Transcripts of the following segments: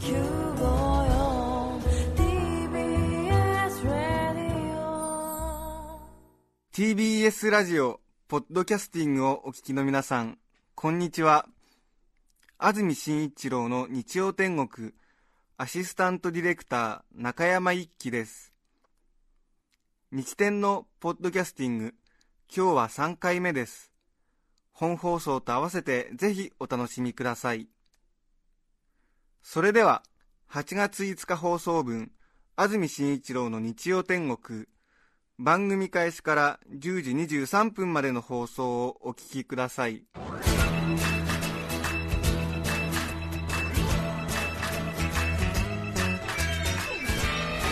TBS ラディオ TBS ラジオ、ポッドキャスティングをお聞きの皆さん、こんにちは。安住紳一郎の日曜天国、アシスタントディレクター、中山一輝です。日天のポッドキャスティング、今日は3回目です。本放送と合わせてぜひお楽しみください。それでは、8月5日放送分、安住紳一郎の日曜天国、番組開始から10時23分までの放送をお聞きください。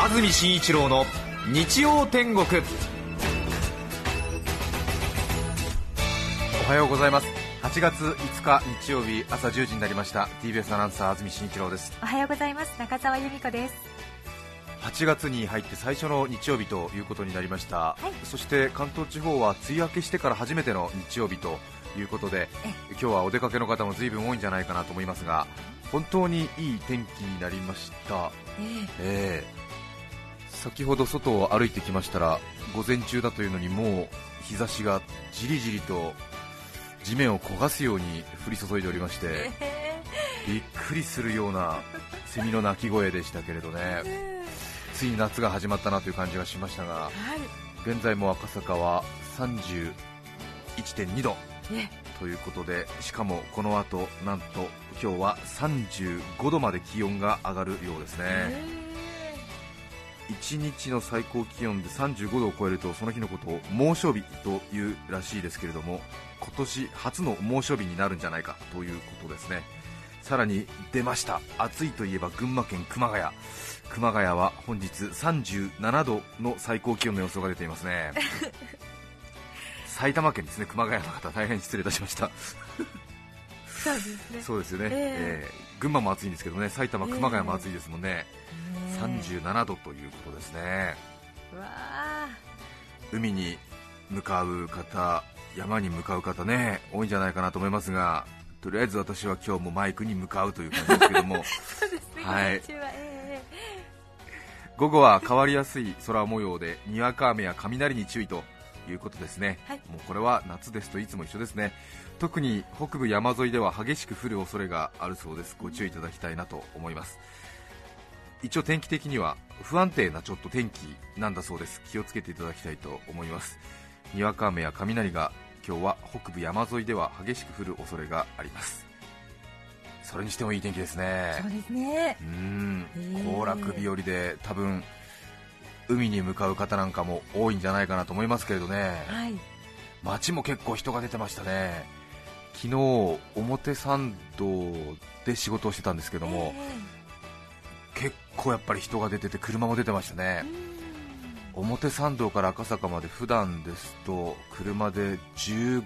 安住紳一郎の日曜天国。おはようございます。8月5日日曜日朝10時になりました。TBS アナウンサー安住紳一郎です。おはようございます。中澤由美子です。8月に入って最初の日曜日ということになりました、い。そして関東地方は梅雨明けしてから初めての日曜日ということで今日はお出かけの方も随分多いんじゃないかなと思いますが本当にいい天気になりました。ええ。先ほど外を歩いてきましたら午前中だというのにもう日差しがじりじりと地面を焦がすように降り注いでおりましてびっくりするようなセミの鳴き声でしたけれどね。ついに夏が始まったなという感じがしましたがはい。現在も赤坂は31.2度ねということでしかもこの後なんと今日は35度まで気温が上がるようですね。1日の最高気温で35度を超えるとその日のことを猛暑日というらしいですけれども今年初の猛暑日になるんじゃないかということですね。さらに出ました。暑いといえば群馬県熊谷。熊谷は本日37度の最高気温の予想が出ていますね。埼玉県ですね。熊谷の方大変失礼いたしました。そうですね。そうですよね、ええ。ー群馬も暑いんですけどね。埼玉熊谷も暑いですもんね、ね37度ということですね。うわあ海に向かう方山に向かう方ね多いんじゃないかなと思いますがとりあえず私は今日もマイクに向かうという感じですけども。はい。午後は変わりやすい空模様でにわか雨や雷に注意ということですね、はい。もうこれは夏ですといつも一緒ですね。特に北部山沿いでは激しく降る恐れがあるそうです。ご注意いただきたいなと思います。一応天気的には不安定なちょっと天気なんだそうです。気をつけていただきたいと思いますにわか雨や雷が今日は北部山沿いでは激しく降る恐れがあります。それにしてもいい天気ですね。えそうですね。うーん。へー。行楽日和で多分海に向かう方なんかも多いんじゃないかなと思いますけれどね。はい。街も結構人が出てましたね。昨日表参道で仕事をしてたんですけども、結構やっぱり人が出てて車も出てましたね表参道から赤坂まで普段ですと車で15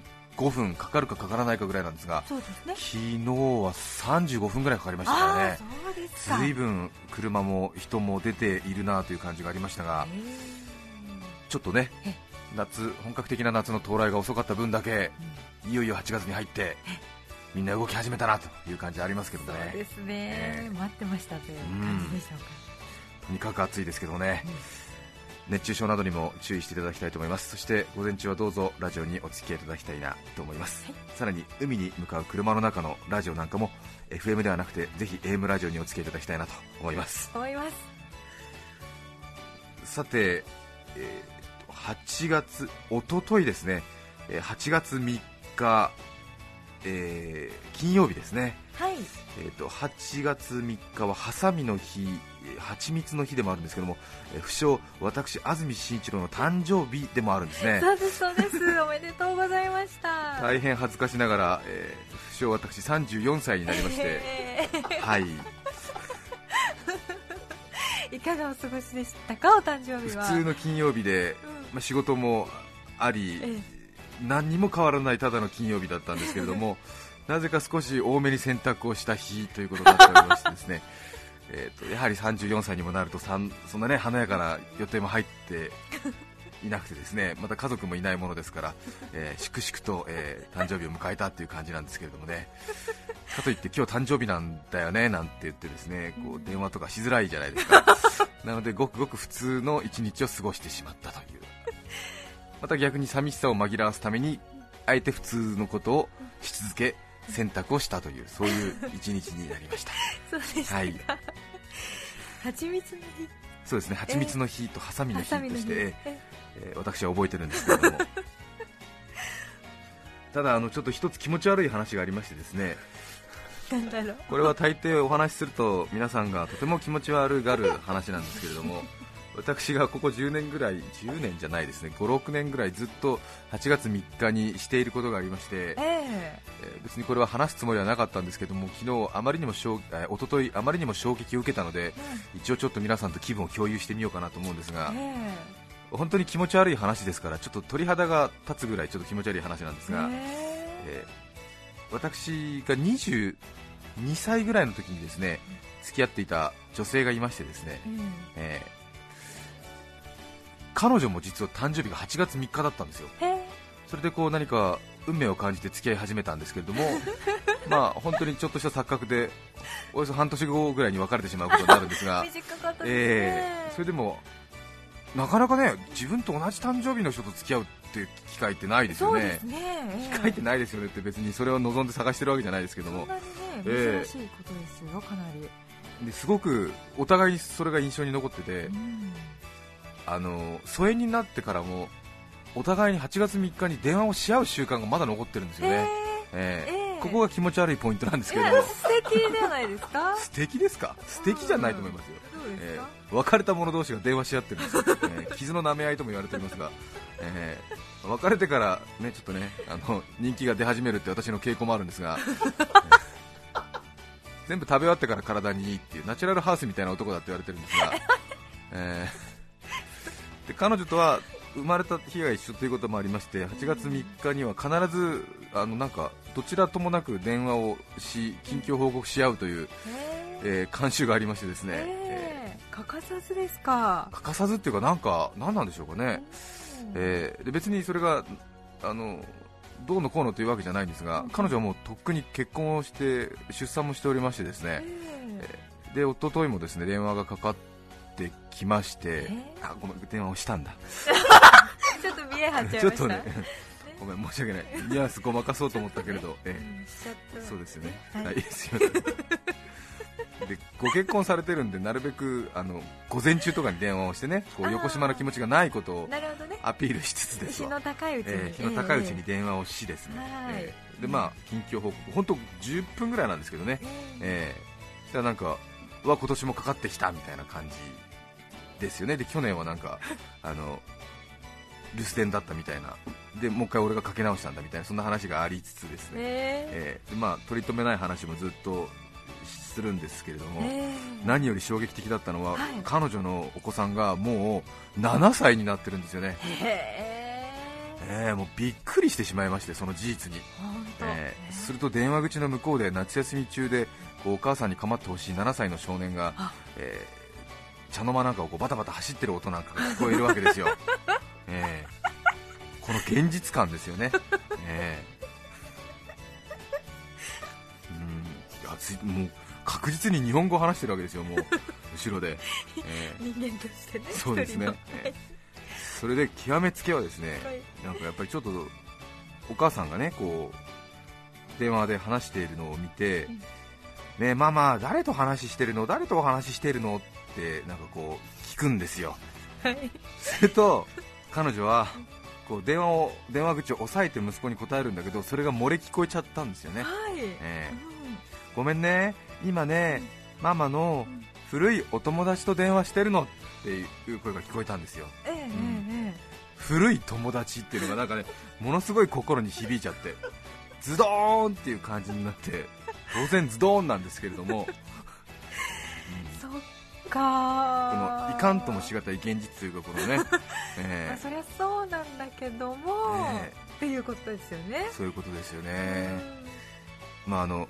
分かかるかかからないかぐらいなんですがすね。昨日は35分ぐらいかかりましたからね。そうですか。随分車も人も出ているなという感じがありましたがえちょっとねえ。夏本格的な夏の到来が遅かった分だけいよいよ8月に入ってみんな動き始めたなという感じありますけどね。えそうですね。ええ。待ってましたという感じでしょうか。とにかく暑いですけどね熱中症などにも注意していただきたいと思います。そして午前中はどうぞラジオにお付き合いいただきたいなと思います、さらに海に向かう車の中のラジオなんかも FM ではなくてぜひ AM ラジオにお付き合いいただきたいなと思います。思います。さて、えーと8月、おとといですね、えー8月3日、えー金曜日ですね、はい。えーと8月3日はハサミの日、えー蜂蜜の日でもあるんですけども、えー不詳、私、安住紳一郎の誕生日でもあるんですね。そうですそうです。おめでとうございました。大変恥ずかしながら、えー不詳、私34歳になりまして、えはい、え いかがお過ごしでしたかお誕生日は。普通の金曜日で、まあ、仕事もあり、え。何にも変わらないただの金曜日だったんですけれども なぜか少し多めに洗濯をした日ということになっておりましてですねえーとやはり34歳にもなるとさんそんなね華やかな予定も入って いなくてですねまた家族もいないものですから、えー粛々と、えー誕生日を迎えたという感じなんですけれどもね。かといって今日誕生日なんだよねなんて言ってですねこう電話とかしづらいじゃないですか。なのでごくごく普通の一日を過ごしてしまったという。また逆に寂しさを紛らわすためにあえて普通のことをし続け選択をしたというそういう一日になりました。そうでしたか、はい。蜂蜜の日。そうですね。蜂蜜の日とハサミの日とハサミの日して、ええー私は覚えてるんですけれども。ただあのちょっと一つ気持ち悪い話がありましてですね。なんだろう。これは大抵お話しすると皆さんがとても気持ち悪がる話なんですけれども私がここ10年ぐらい10年じゃないですね56年ぐらいずっと8月3日にしていることがありまして、ええ。ー別にこれは話すつもりはなかったんですけども昨日あまりにも衝えー一昨日あまりにも衝撃を受けたので一応ちょっと皆さんと気分を共有してみようかなと思うんですがええ。本当に気持ち悪い話ですからちょっと鳥肌が立つぐらいちょっと気持ち悪い話なんですが、え。えー私が22歳ぐらいの時にですね付き合っていた女性がいましてですね、うん。えー彼女も実は誕生日が8月3日だったんですよ。それでこう何か運命を感じて付き合い始めたんですけれども まあ本当にちょっとした錯覚でおよそ半年後ぐらいに別れてしまうことになるんですが えーそれでもなかなかね自分と同じ誕生日の人と付き合うっていう機会ってないですよね。ええ機会ってないですよねって別にそれを望んで探してるわけじゃないですけども。そんなにねええ珍しいことですよ、かなり、ですごくお互いにそれが印象に残っててうんあの疎遠になってからもお互いに8月3日に電話をし合う習慣がまだ残ってるんですよね、ええ。ええ。ここが気持ち悪いポイントなんですけれども。素敵ではないですか？素敵ですか？素敵じゃないと思いますよ、どうですえか、え別れた者同士が電話し合ってるんです。よ、ええ。傷の舐め合いとも言われておりますが、ええ。別れてからねちょっとねあの人気が出始めるって私の傾向もあるんですが、ええ。全部食べ終わってから体にいいっていうナチュラルハウスみたいな男だって言われてるんですが、ええで彼女とは生まれた日が一緒ということもありまして8月3日には必ずあのなんかどちらともなく電話をし近況報告し合うという、ええー慣習がありましてですね、えええ欠かさずですか？ー欠かさずっていうかなんか何なんでしょうかね、うん。えーで別にそれがあのどうのこうのというわけじゃないんですが彼女はもうとっくに結婚をして出産もしておりましてですね、ええで一昨日もですね電話がかかってきまして、え？あごめん電話をしたんだ。ちょっと見え張っちゃいました。ちょっとねごめん申し訳ない。ニュアンスごまかそうと思ったけれど、え うんしちゃった。ーそうですよね。はい。はい、すいません。でご結婚されてるんでなるべくあの午前中とかに電話をしてねこう横島な気持ちがないことをアピールしつつですわ。日の高いうちに、えー日の高いうちに電話をしですね、はい。えーでまあ近況報告。本当10分ぐらいなんですけどね、ええ。ー、そしたらなんかは今年もかかってきたみたいな感じですよね。で去年はなんか あの留守電だったみたいな。でもう一回俺がかけ直したんだみたいなそんな話がありつつですえね、ええー。でまあ取り留めない話もずっとするんですけれども、ええ何より衝撃的だったのは、はい。彼女のお子さんがもう7歳になってるんですよね、へええーもうびっくりしてしまいましてその事実に、えーすると電話口の向こうで夏休み中でこうお母さんに構ってほしい7歳の少年があ、えー茶の間なんかをこうバタバタ走ってる音なんかが聞こえるわけですよ、えーこの現実感ですよね、えー。うん。もう確実に日本語を話してるわけですよ、もう。後ろで、えー。人間としてねそうですね。えーそれで極めつけはですね、はい。なんかやっぱりちょっとお母さんがねこう電話で話しているのを見て、うん。ねえママ誰と話してるの？誰とお話ししてるの？ってなんかこう聞くんですよ。はい。すると彼女はこう電話を電話口を押さえて息子に答えるんだけどそれが漏れ聞こえちゃったんですよね、はい、えごめんね。今ねママのうん古いお友達と電話してるのっていう声が聞こえたんですよ。ええええ古い友達っていうのがなんかねものすごい心に響いちゃってズドーンっていう感じになって当然ズドーンなんですけれども、うん。そっこかのいかんともしがたい現実というかこのね、まえ。あ、そりゃそうなんだけども、えっていうことですよね。ーそういうことですよね、まあ、あの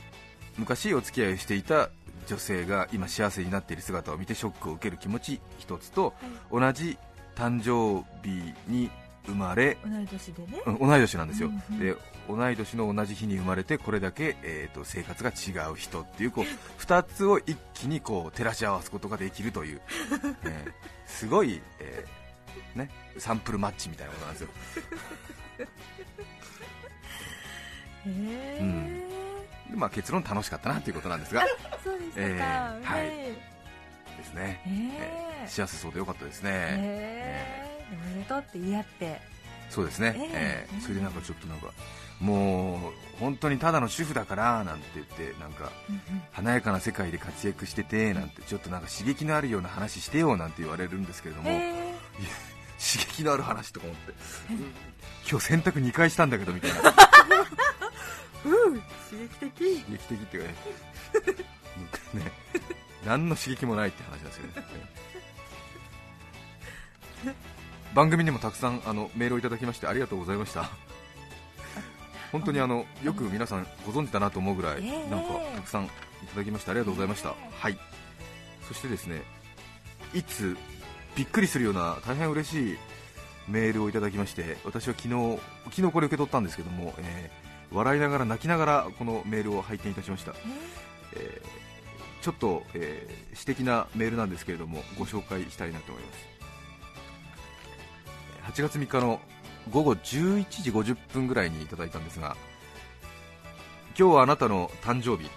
昔お付き合いをしていた女性が今幸せになっている姿を見てショックを受ける気持ち一つと同じ誕生日に生まれ、同い年でね。うん同い年なんですよ、うんうん。で同い年の同じ日に生まれてこれだけ、えー、と生活が違う人っていうこう 2つを一気にこう照らし合わすことができるという、えーすごい、えーね、サンプルマッチみたいなことなんですよ。へえ、うん。で、まあ、結論楽しかったなということなんですが。そうでしたか、えーはい。ねですね、ええー幸せそうでよかったですね、えー、おめでとうって言い合って。そうですね、えええー。それでなんかちょっとなんかもう本当にただの主婦だからなんて言ってなんか華やかな世界で活躍しててなんてちょっとなんか刺激のあるような話してよなんて言われるんですけれども、え刺激のある話とか思って、うん。今日洗濯2回したんだけどみたいな。ー、うん。刺激的。刺激的っていうかね。ね。何の刺激もないって話なんですよね。番組にもたくさんあのメールをいただきましてありがとうございました。本当にあのよく皆さんご存知だなと思うぐらい、ええなんかたくさんいただきましてありがとうございました、はい。そしてですねいつびっくりするような大変嬉しいメールをいただきまして私は昨日昨日これ受け取ったんですけども、えー笑いながら泣きながらこのメールを拝見いたしました、えー。ちょっと、えー私的なメールなんですけれどもご紹介したいなと思います。8月3日の午後11時50分ぐらいにいただいたんですが今日はあなたの誕生日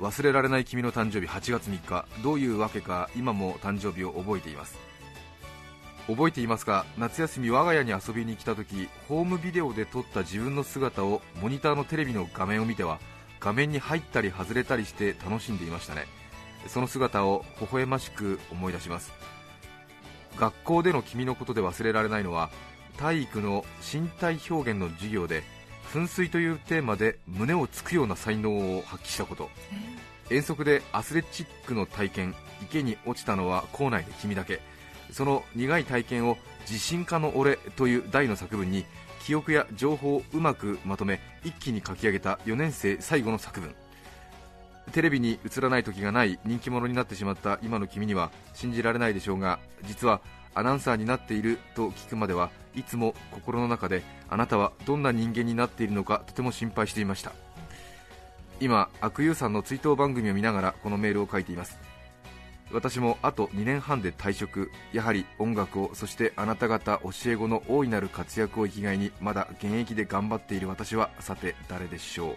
忘れられない君の誕生日8月3日どういうわけか今も誕生日を覚えています覚えていますか？夏休み我が家に遊びに来た時ホームビデオで撮った自分の姿をモニターのテレビの画面を見ては画面に入ったり外れたりして楽しんでいましたね。その姿を微笑ましく思い出します。学校での君のことで忘れられないのは体育の身体表現の授業で噴水というテーマで胸をつくような才能を発揮したこと。遠足でアスレチックの体験池に落ちたのは校内で君だけその苦い体験を「自信家の俺」という題の作文に記憶や情報をうまくまとめ一気に書き上げた4年生最後の作文。テレビに映らない時がない人気者になってしまった今の君には信じられないでしょうが実はアナウンサーになっていると聞くまではいつも心の中であなたはどんな人間になっているのかとても心配していました。今悪友さんの追悼番組を見ながらこのメールを書いています。私もあと2年半で退職。やはり音楽をそしてあなた方教え子の大いなる活躍を生きがいにまだ現役で頑張っている私はさて誰でしょう。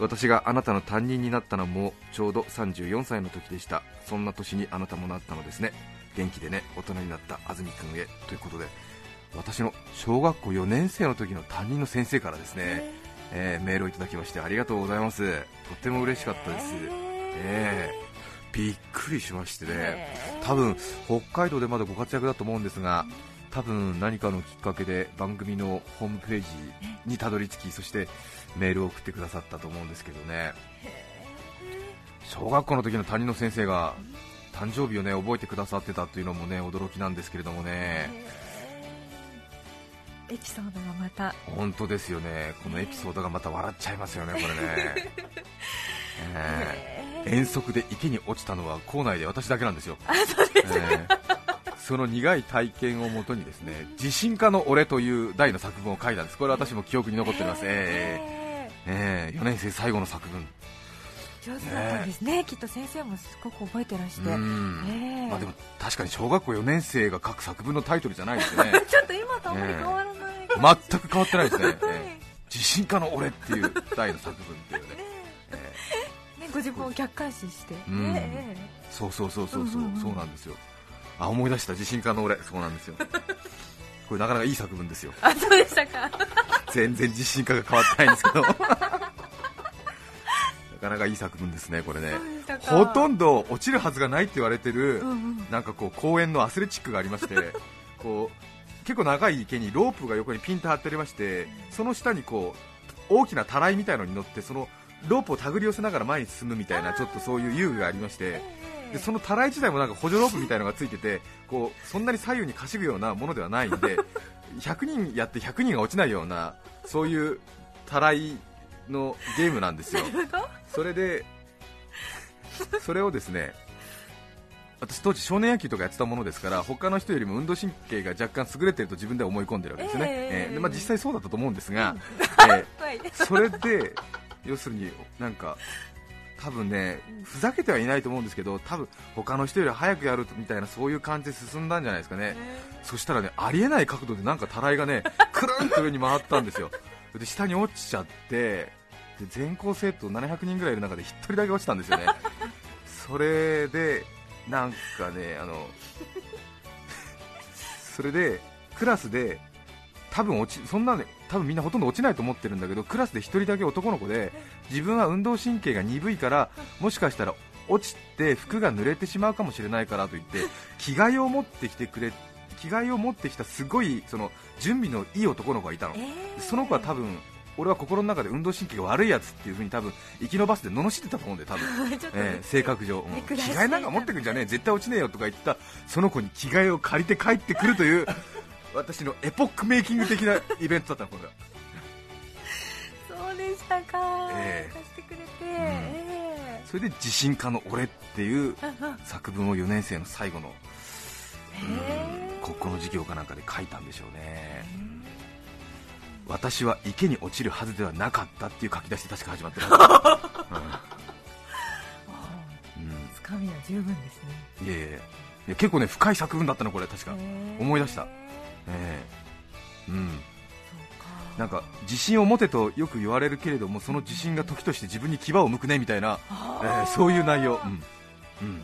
私があなたの担任になったのもちょうど34歳の時でした。そんな年にあなたもなったのですね。元気でね大人になった安住君へ。ということで私の小学校4年生の時の担任の先生からですね、えーメールをいただきましてありがとうございます。とっても嬉しかったです、えーびっくりしましてね。多分北海道でまだご活躍だと思うんですが多分何かのきっかけで番組のホームページにたどり着きそしてメールを送ってくださったと思うんですけどね。小学校の時の担任の先生が誕生日をね覚えてくださってたというのもね驚きなんですけれどもね。エピソードがまた。本当ですよね。このエピソードがまた笑っちゃいますよねこれね、えー遠足で池に落ちたのは校内で私だけなんですよ。えーその苦い体験をもとにですね自信家の俺という題の作文を書いたんです。これは私も記憶に残っております、ええーえー4年生最後の作文。ー上手だったんですね。きっと先生もすごく覚えてらして、うん。ええまあ、でも確かに小学校4年生が書く作文のタイトルじゃないですよね。ちょっと今とあんまり変わらない、全く変わってないですね、えー。自信家の俺っていう題の作文っていうね、え。ね、ご自分を客観視して、うん。ねーそうそうそうそうそう、うんうんうん。そうなんですよ。あ思い出した。自信家の俺。そうなんですよ。これなかなかいい作文ですよ。あそうでしたか。全然自信家が変わってないんですけど。なかなかいい作文ですねこれね。ほとんど落ちるはずがないって言われてる、うんうん。なんかこう公園のアスレチックがありまして こう結構長い池にロープが横にピンと張ってありましてその下にこう大きなたらいみたいのに乗ってそのロープを手繰り寄せながら前に進むみたいなちょっとそういう遊具がありましてでそのたらい自体もなんか補助ロープみたいのがついててこうそんなに左右にかしぐようなものではないんで 100人やって100人が落ちないようなそういうたらいのゲームなんですよ。それでそれをですね私当時少年野球とかやってたものですから他の人よりも運動神経が若干優れてると自分では思い込んでるわけですね、ええ。えーでまあ、実際そうだったと思うんですが、え はい。ーそれで要するになんか多分ねふざけてはいないと思うんですけど多分他の人より早くやるみたいなそういう感じで進んだんじゃないですかね、そしたらねありえない角度でなんかたらいがね くるんと上に回ったんですよ。で下に落ちちゃってで全校生徒700人ぐらいいる中で1人だけ落ちたんですよね。それでなんかねあのそれでクラスで多分落ちそんなね多分みんなほとんど落ちないと思ってるんだけどクラスで1人だけ男の子で自分は運動神経が鈍いからもしかしたら落ちて服が濡れてしまうかもしれないからと言って着替えを持ってきてくれ着替えを持ってきたすごいその準備のいい男の子がいたの、その子は多分俺は心の中で運動神経が悪いやつっていう風に多分生き延ばすで罵ってたと思うんで多分。えー性格上、うん。着替えなんか持ってくんじゃねえ絶対落ちねえよとか言ったその子に着替えを借りて帰ってくるという私のエポックメイキング的なイベントだったのこれは。そうでしたか、ええ。貸してくれて、えそれで自信家の俺っていう作文を4年生の最後のへえ。国語の授業かなんかで書いたんでしょうね。私は池に落ちるはずではなかったっていう書き出しで確か始まってるうん。うん。つかみは十分ですね。いやいや結構ね深い作文だったのこれ確か、思い出したええ。うん。か。なんか自信を持てとよく言われるけれどもその自信が時として自分に牙を向くねみたいな、えあー。ーそういう内容、うん。うん、へ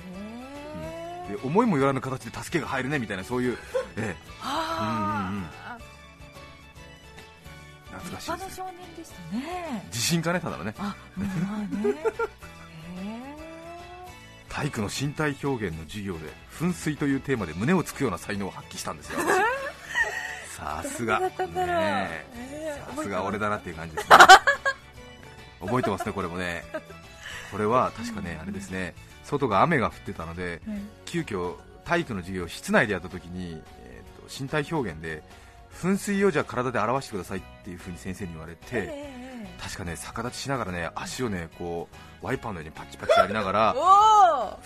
えで思いもよらぬ形で助けが入るねみたいなそういう、えは うんうんうん。懐かしいですよ少年でしたね。自信家ねただのね。あまあね。へ体育の身体表現の授業で噴水というテーマで胸をつくような才能を発揮したんですよ私 さすが。さすが俺だなっていう感じですね。覚えてますねこれもね。これは確かねあれですね。外が雨が降ってたのでえ急遽体育の授業を室内でやった時に、えー、と身体表現で噴水をじゃあ体で表してくださいっていう風に先生に言われて、ええ確かね逆立ちしながらね足をねこうワイパーのようにパチパチやりながら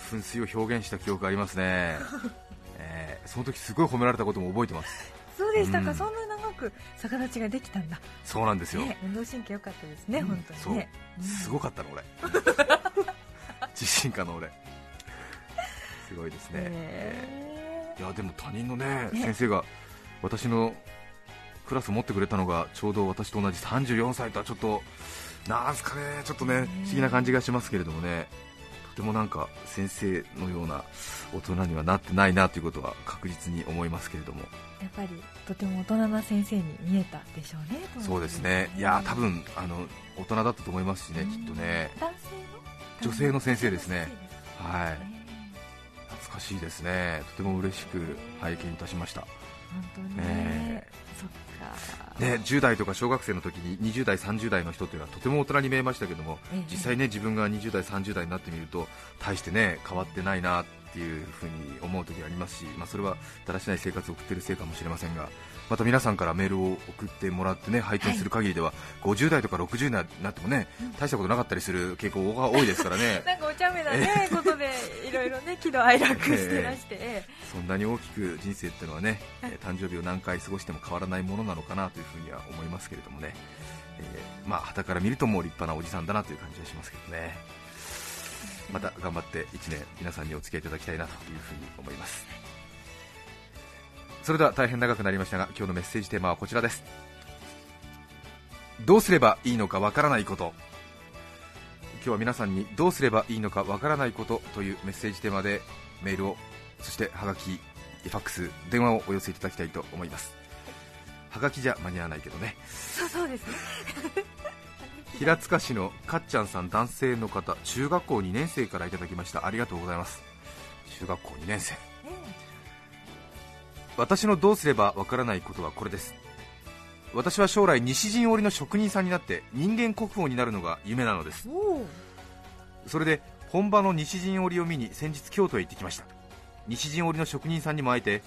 噴水を表現した記憶がありますね、えーその時すごい褒められたことも覚えてますそうでしたか、うん。そんな長く逆立ちができたんだ、そうなんですよ、ね、運動神経良かったですね、うん。本当にね。すごかったの俺。自信家の俺。すごいですね、へいやでも他人のねね。先生が私のクラスを持ってくれたのがちょうど私と同じ34歳とはちょっとなんすかねちょっとねね不思議な感じがしますけれどもねとてもなんか先生のような大人にはなってないなということは確実に思いますけれども。ーやっぱりとても大人な先生に見えたでしょうねそうですね。いや多分あの大人だったと思いますしねうんきっとね。男性の？女性の先生ですね。はい。ね懐かしいですね。とても嬉しく拝見いたしましたね。ねそっか。ね、10代とか小学生の時に20代、30代の人というのはとても大人に見えましたけども、ええ。実際ね自分が20代、30代になってみると大してね変わってないなっていうふうに思う時ありますし、まあ、それはだらしない生活を送っているせいかもしれませんがまた皆さんからメールを送ってもらってね拝見する限りでは、50代とか60代になってもね大したことなかったりする傾向が多いですからね。なんかお茶目なねことでいろいろね喜怒哀楽してらして、え。そんなに大きく人生っていうのはね、えー誕生日を何回過ごしても変わらないものなのかなというふうには思いますけれどもね、えーまあ旗から見るともう立派なおじさんだなという感じがしますけどね。また頑張って1年皆さんにお付き合いいただきたいなというふうに思いますそれでは大変長くなりましたが今日のメッセージテーマはこちらです。どうすればいいのかわからないこと。今日は皆さんにどうすればいいのかわからないことというメッセージテーマでメールをそしてハガキファックス電話をお寄せいただきたいと思います。ハガキじゃ間に合わないけどね。そうそうですね。平塚市のかっちゃんさん男性の方中学校2年生からいただきました。ありがとうございます。中学校2年生私のどうすればわからないことはこれです。私は将来西陣織の職人さんになって人間国宝になるのが夢なのです。それで本場の西陣織を見に先日京都へ行ってきました。西陣織の職人さんにも会えて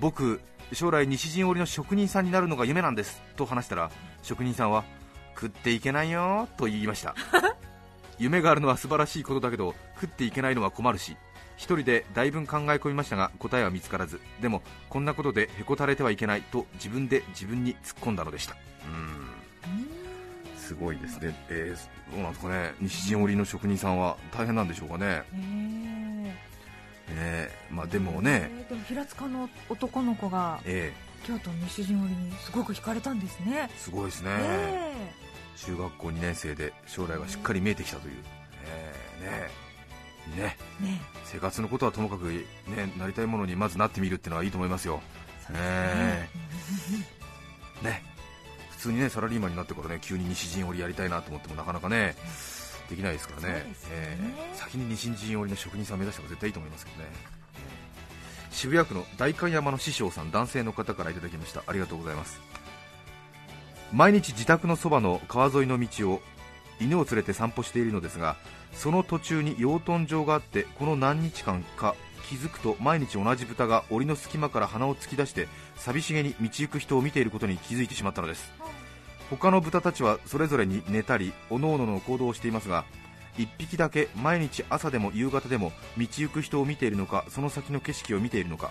僕将来西陣織の職人さんになるのが夢なんですと話したら職人さんは食っていけないよと言いました。夢があるのは素晴らしいことだけど食っていけないのは困るし一人でだいぶ考え込みましたが答えは見つからず。でもこんなことでへこたれてはいけないと自分で自分に突っ込んだのでした。うん。すごいですね、えー、どうなんですかね。西陣織の職人さんは大変なんでしょうかね、ねえーまあ、でえもね、えーでも平塚の男の子がえ京都の西陣織にすごく惹かれたんですね。ーすごいですね、え。中学校2年生で将来がしっかり見えてきたという、えーねね。えね。生活のことはともかく、ね、なりたいものにまずなってみるっていうのはいいと思いますよ、えーね。普通にねサラリーマンになってからね急に西陣織やりたいなと思ってもなかなかねできないですからね。ね。えー先に西陣織の職人さんを目指した方が絶対いいと思いますけどね、えー渋谷区の代官山の師匠さん男性の方からいただきました。ありがとうございます。毎日自宅のそばの川沿いの道を犬を連れて散歩しているのですがその途中に養豚場があってこの何日間か気づくと毎日同じ豚が檻の隙間から鼻を突き出して寂しげに道行く人を見ていることに気づいてしまったのです。他の豚たちはそれぞれに寝たり各々の行動をしていますが1匹だけ毎日朝でも夕方でも道行く人を見ているのかその先の景色を見ているのか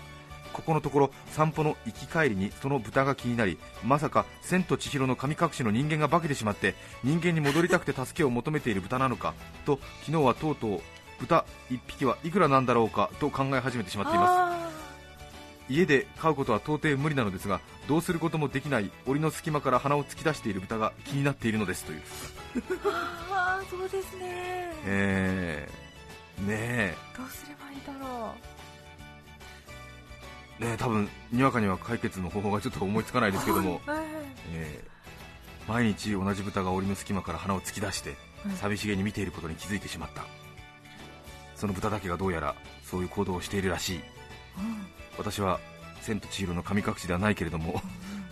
ここのところ散歩の行き帰りにその豚が気になりまさか千と千尋の神隠しの人間が化けてしまって人間に戻りたくて助けを求めている豚なのかと昨日はとうとう豚1匹はいくらなんだろうかと考え始めてしまっています。あ家で飼うことは到底無理なのですがどうすることもできない檻の隙間から鼻を突き出している豚が気になっているのですという。ーあーそうですね。えー、ねえ。どうすればいいだろねえ多分にわかには解決の方法がちょっと思いつかないですけども、うはいえー毎日同じ豚が檻の隙間から鼻を突き出してはい寂しげに見ていることに気づいてしまった。その豚だけがどうやらそういう行動をしているらしい。私は千と千尋の神隠しではないけれども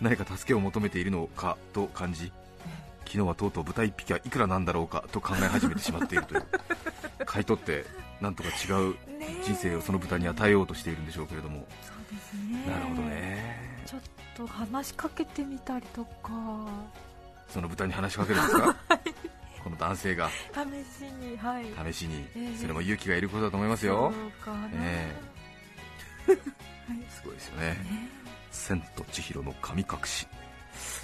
何か助けを求めているのかと感じ昨日はとうとう豚1匹はいくらなんだろうかと考え始めてしまっているという。買い取ってなんとか違う人生をその豚に与えようとしているんでしょうけれども。そうですね。なるほどね。ちょっと話しかけてみたりとか。その豚に話しかけるんですか？この男性が。試しにはい。試しに。ええ。それも勇気がいることだと思いますよ、そうかな、え はい。すごいですよね「千と千尋の神隠し」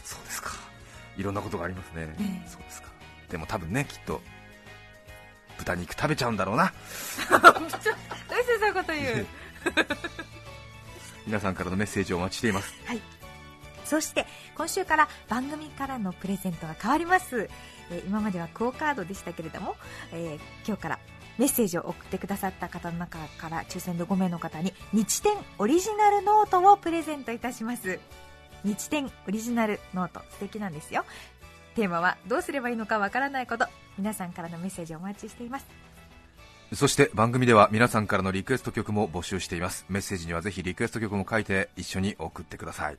そうですか。いろんなことがありますね、ええ。そうですか。でも多分ねきっと豚肉食べちゃうんだろうな。どうしてそういうこと言う？皆さんからのメッセージをお待ちしています。そして今週から番組からのプレゼントが変わります、えー今まではクオカードでしたけれども、えー今日からメッセージを送ってくださった方の中から抽選で5名の方に日展オリジナルノートをプレゼントいたします。日展オリジナルノート。素敵なんですよ。テーマはどうすればいいのかわからないこと皆さんからのメッセージをお待ちしています。そして番組では皆さんからのリクエスト曲も募集しています。メッセージにはぜひリクエスト曲も書いて一緒に送ってください。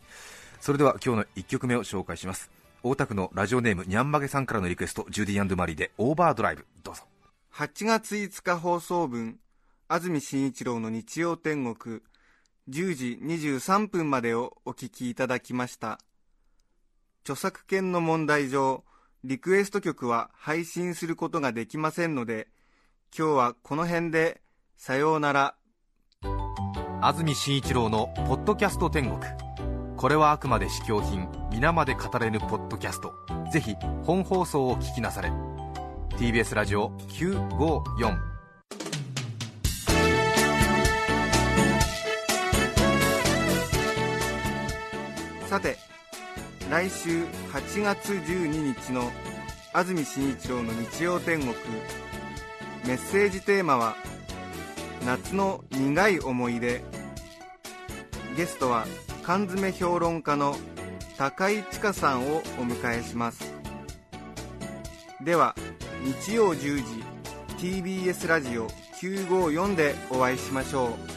それでは今日の1曲目を紹介します。大田区のラジオネームにゃんまげさんからのリクエストジュディマリーでオーバードライブ。どうぞ。8月5日放送分安住紳一郎の日曜天国10時23分までをお聞きいただきました。著作権の問題上リクエスト曲は配信することができませんので今日はこの辺でさようなら。安住紳一郎の「ポッドキャスト天国」これはあくまで試供品皆まで語れぬポッドキャスト。ぜひ本放送を聞きなされ。TBS ラジオ954さて来週8月12日の安住紳一郎の日曜天国。メッセージテーマは「夏の苦い思い出」ゲストは缶詰評論家の高井千佳さんをお迎えします。では日曜10時 TBS ラジオ954でお会いしましょう。